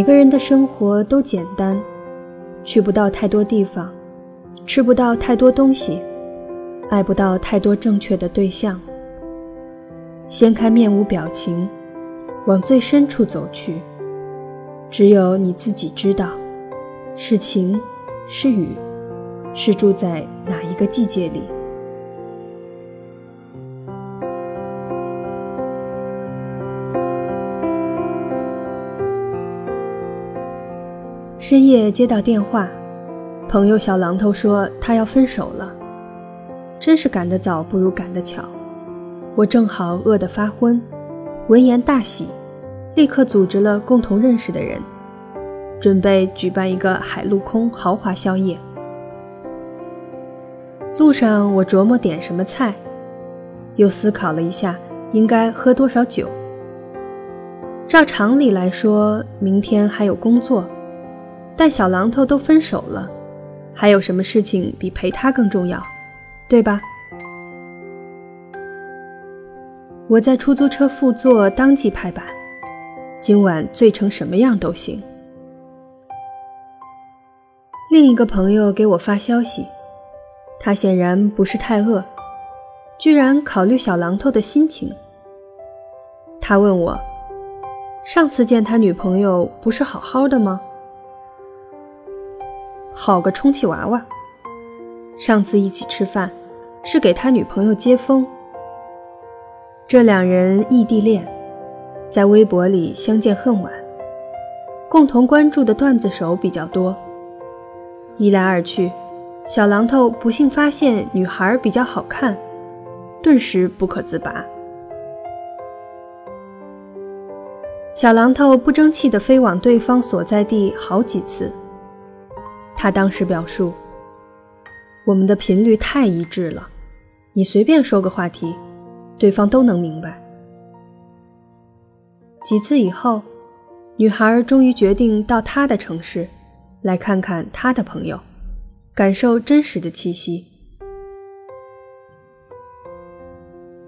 每个人的生活都简单，去不到太多地方，吃不到太多东西，爱不到太多正确的对象。掀开面无表情，往最深处走去，只有你自己知道，是晴，是雨，是住在哪一个季节里。深夜接到电话，朋友小榔头说他要分手了。真是赶得早不如赶得巧，我正好饿得发昏，闻言大喜，立刻组织了共同认识的人，准备举办一个海陆空豪华宵夜。路上我琢磨点什么菜，又思考了一下应该喝多少酒。照常理来说，明天还有工作。但小榔头都分手了，还有什么事情比陪他更重要，对吧？我在出租车副座当即拍板，今晚醉成什么样都行。另一个朋友给我发消息，他显然不是太饿，居然考虑小榔头的心情。他问我，上次见他女朋友不是好好的吗？好个充气娃娃！上次一起吃饭，是给他女朋友接风。这两人异地恋，在微博里相见恨晚，共同关注的段子手比较多。一来二去，小榔头不幸发现女孩比较好看，顿时不可自拔。小榔头不争气地飞往对方所在地好几次。他当时表述：“我们的频率太一致了，你随便说个话题，对方都能明白。”几次以后，女孩终于决定到他的城市，来看看他的朋友，感受真实的气息。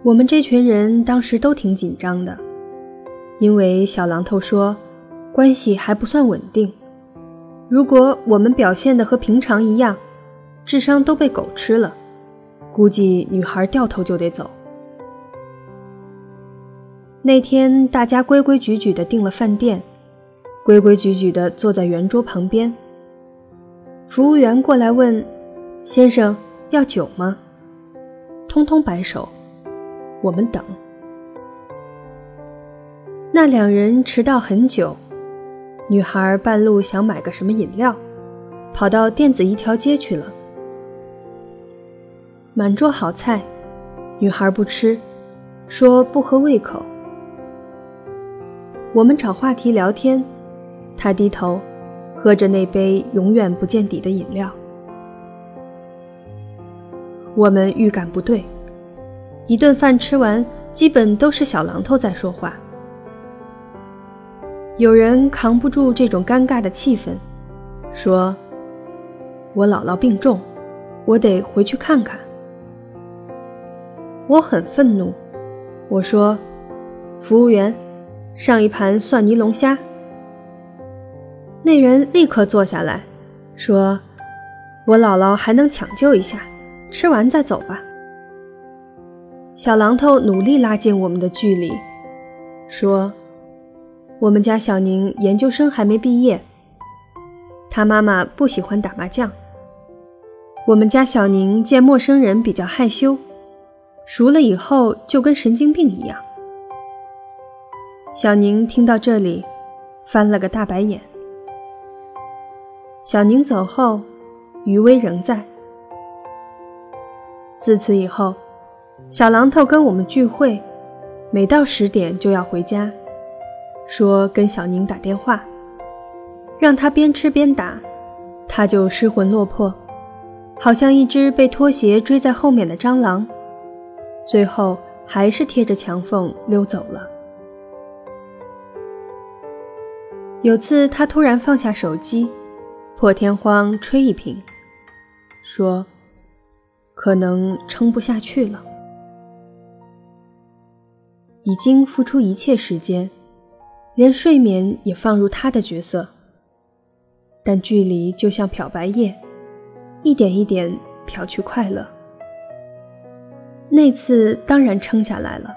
我们这群人当时都挺紧张的，因为小榔头说，关系还不算稳定。如果我们表现的和平常一样，智商都被狗吃了，估计女孩掉头就得走。那天大家规规矩矩的订了饭店，规规矩矩的坐在圆桌旁边。服务员过来问：“先生要酒吗？”通通摆手，我们等。那两人迟到很久。女孩半路想买个什么饮料，跑到电子一条街去了。满桌好菜，女孩不吃，说不合胃口。我们找话题聊天，她低头喝着那杯永远不见底的饮料。我们预感不对，一顿饭吃完，基本都是小榔头在说话。有人扛不住这种尴尬的气氛，说：“我姥姥病重，我得回去看看。”我很愤怒，我说：“服务员，上一盘蒜泥龙虾。”那人立刻坐下来，说：“我姥姥还能抢救一下，吃完再走吧。”小榔头努力拉近我们的距离，说。我们家小宁研究生还没毕业，他妈妈不喜欢打麻将。我们家小宁见陌生人比较害羞，熟了以后就跟神经病一样。小宁听到这里，翻了个大白眼。小宁走后，余威仍在。自此以后，小榔头跟我们聚会，每到十点就要回家。说跟小宁打电话，让他边吃边打，他就失魂落魄，好像一只被拖鞋追在后面的蟑螂，最后还是贴着墙缝溜走了。有次他突然放下手机，破天荒吹一瓶，说可能撑不下去了，已经付出一切时间。连睡眠也放入他的角色。但距离就像漂白液，一点一点漂去快乐。那次当然撑下来了。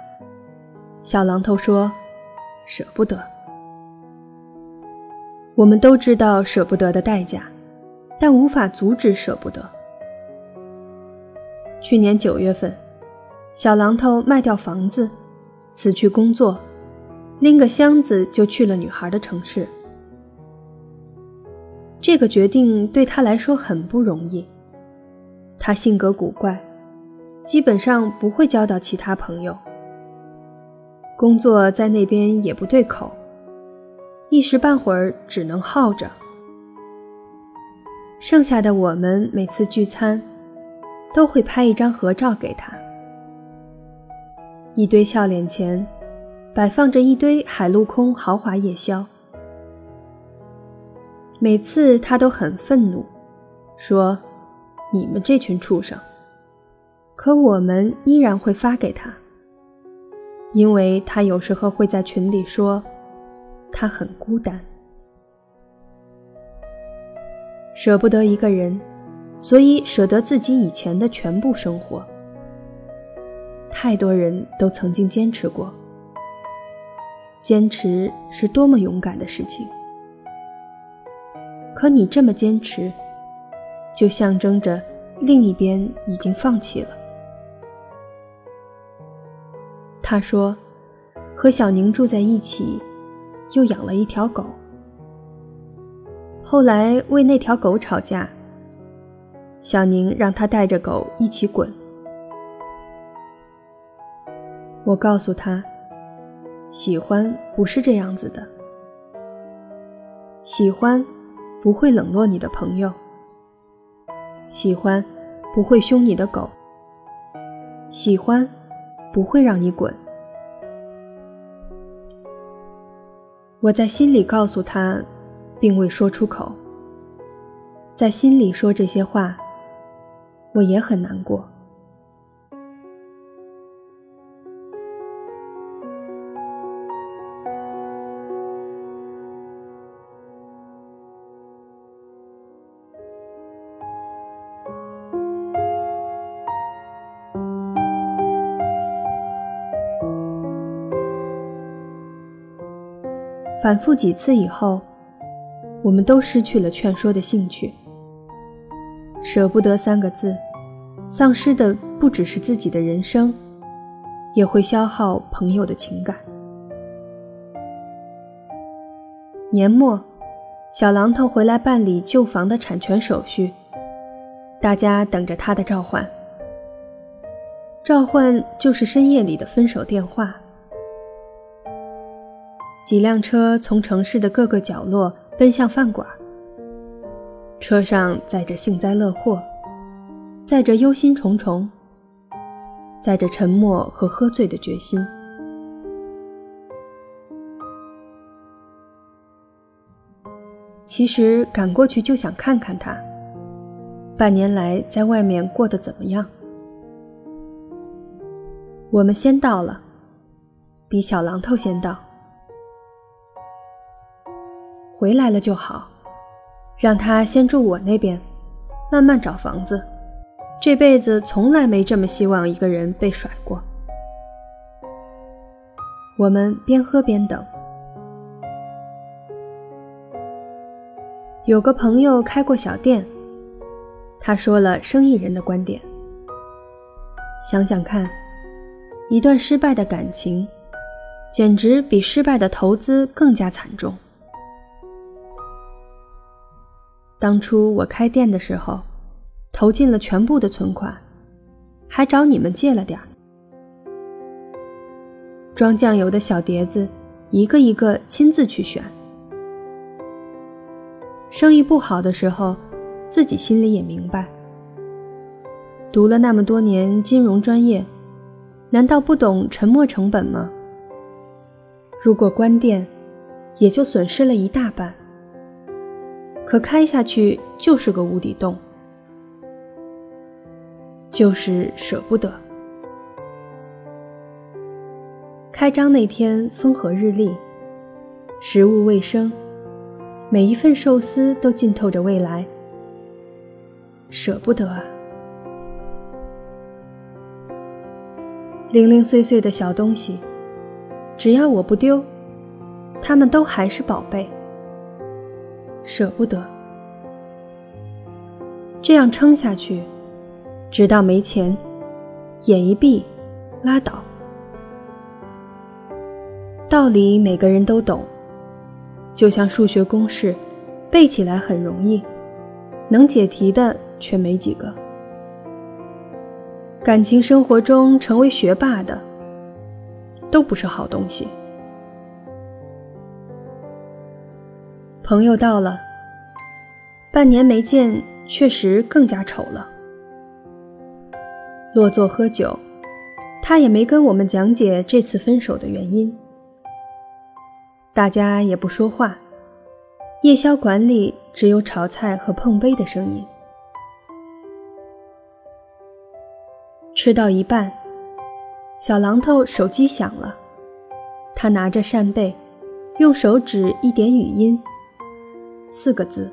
小榔头说：“舍不得。”我们都知道舍不得的代价，但无法阻止舍不得。去年九月份，小榔头卖掉房子，辞去工作，拎个箱子就去了女孩的城市。这个决定对他来说很不容易。他性格古怪，基本上不会交到其他朋友。工作在那边也不对口，一时半会儿只能耗着。剩下的我们每次聚餐，都会拍一张合照给他。一堆笑脸前，摆放着一堆海陆空豪华夜宵。每次他都很愤怒，说：“你们这群畜生。”可我们依然会发给他。因为他有时候会在群里说，他很孤单，舍不得一个人，所以舍得自己以前的全部生活。太多人都曾经坚持过，坚持是多么勇敢的事情。可你这么坚持，就象征着另一边已经放弃了。他说：“和小宁住在一起，又养了一条狗。后来为那条狗吵架，小宁让他带着狗一起滚。我告诉他，喜欢不是这样子的。喜欢不会冷落你的朋友，喜欢不会凶你的狗，喜欢。”不会让你滚。我在心里告诉他，并未说出口。在心里说这些话，我也很难过。反复几次以后，我们都失去了劝说的兴趣。舍不得三个字，丧失的不只是自己的人生，也会消耗朋友的情感。年末，小榔头回来办理旧房的产权手续，大家等着他的召唤。召唤就是深夜里的分手电话。几辆车从城市的各个角落奔向饭馆，车上载着幸灾乐祸，载着忧心忡忡，载着沉默和喝醉的决心。其实赶过去就想看看他，半年来在外面过得怎么样。我们先到了，比小榔头先到。回来了就好，让他先住我那边，慢慢找房子。这辈子从来没这么希望一个人被甩过。我们边喝边等。有个朋友开过小店，他说了生意人的观点：想想看，一段失败的感情，简直比失败的投资更加惨重。当初我开店的时候，投进了全部的存款，还找你们借了点儿。装酱油的小碟子，一个一个亲自去选。生意不好的时候，自己心里也明白。读了那么多年金融专业，难道不懂沉没成本吗？如果关店，也就损失了一大半。可开下去就是个无底洞，就是舍不得。开张那天风和日丽，食物卫生，每一份寿司都浸透着未来。舍不得啊！零零碎碎的小东西，只要我不丢，他们都还是宝贝。舍不得，这样撑下去，直到没钱，眼一闭，拉倒。道理每个人都懂，就像数学公式，背起来很容易，能解题的却没几个。感情生活中成为学霸的，都不是好东西。朋友到了，半年没见，确实更加丑了。落座喝酒，他也没跟我们讲解这次分手的原因。大家也不说话，夜宵馆里只有炒菜和碰杯的声音。吃到一半，小榔头手机响了，他拿着扇贝，用手指一点语音，四个字：“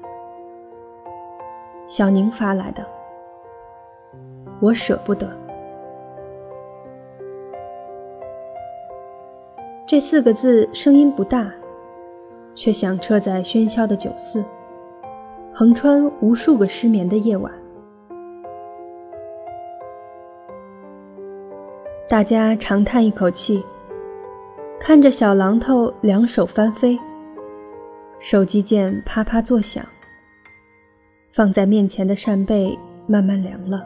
小宁发来的，我舍不得。”这四个字声音不大，却响彻在喧嚣的酒肆，横穿无数个失眠的夜晚。大家长叹一口气，看着小榔头两手翻飞，手机键啪啪作响，放在面前的扇贝慢慢凉了。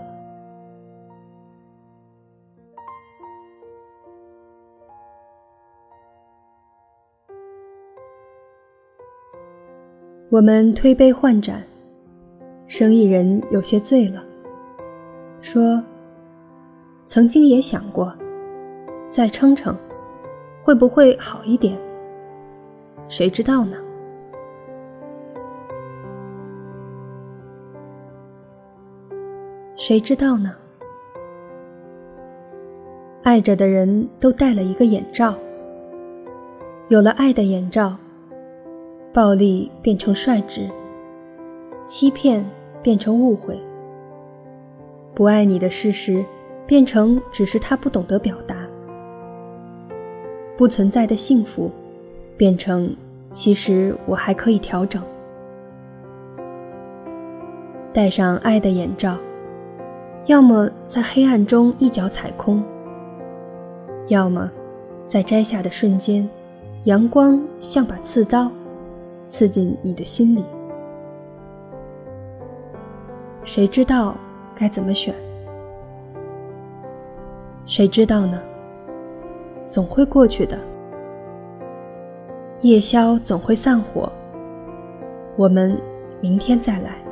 我们推杯换盏，生意人有些醉了，说。曾经也想过，再撑撑，会不会好一点？谁知道呢？谁知道呢？爱着的人都戴了一个眼罩，有了爱的眼罩，暴力变成率直，欺骗变成误会，不爱你的事实。变成只是他不懂得表达，不存在的幸福，变成其实我还可以调整。戴上爱的眼罩，要么在黑暗中一脚踩空，要么在摘下的瞬间，阳光像把刺刀，刺进你的心里。谁知道该怎么选？谁知道呢？总会过去的，夜宵总会散伙。我们明天再来。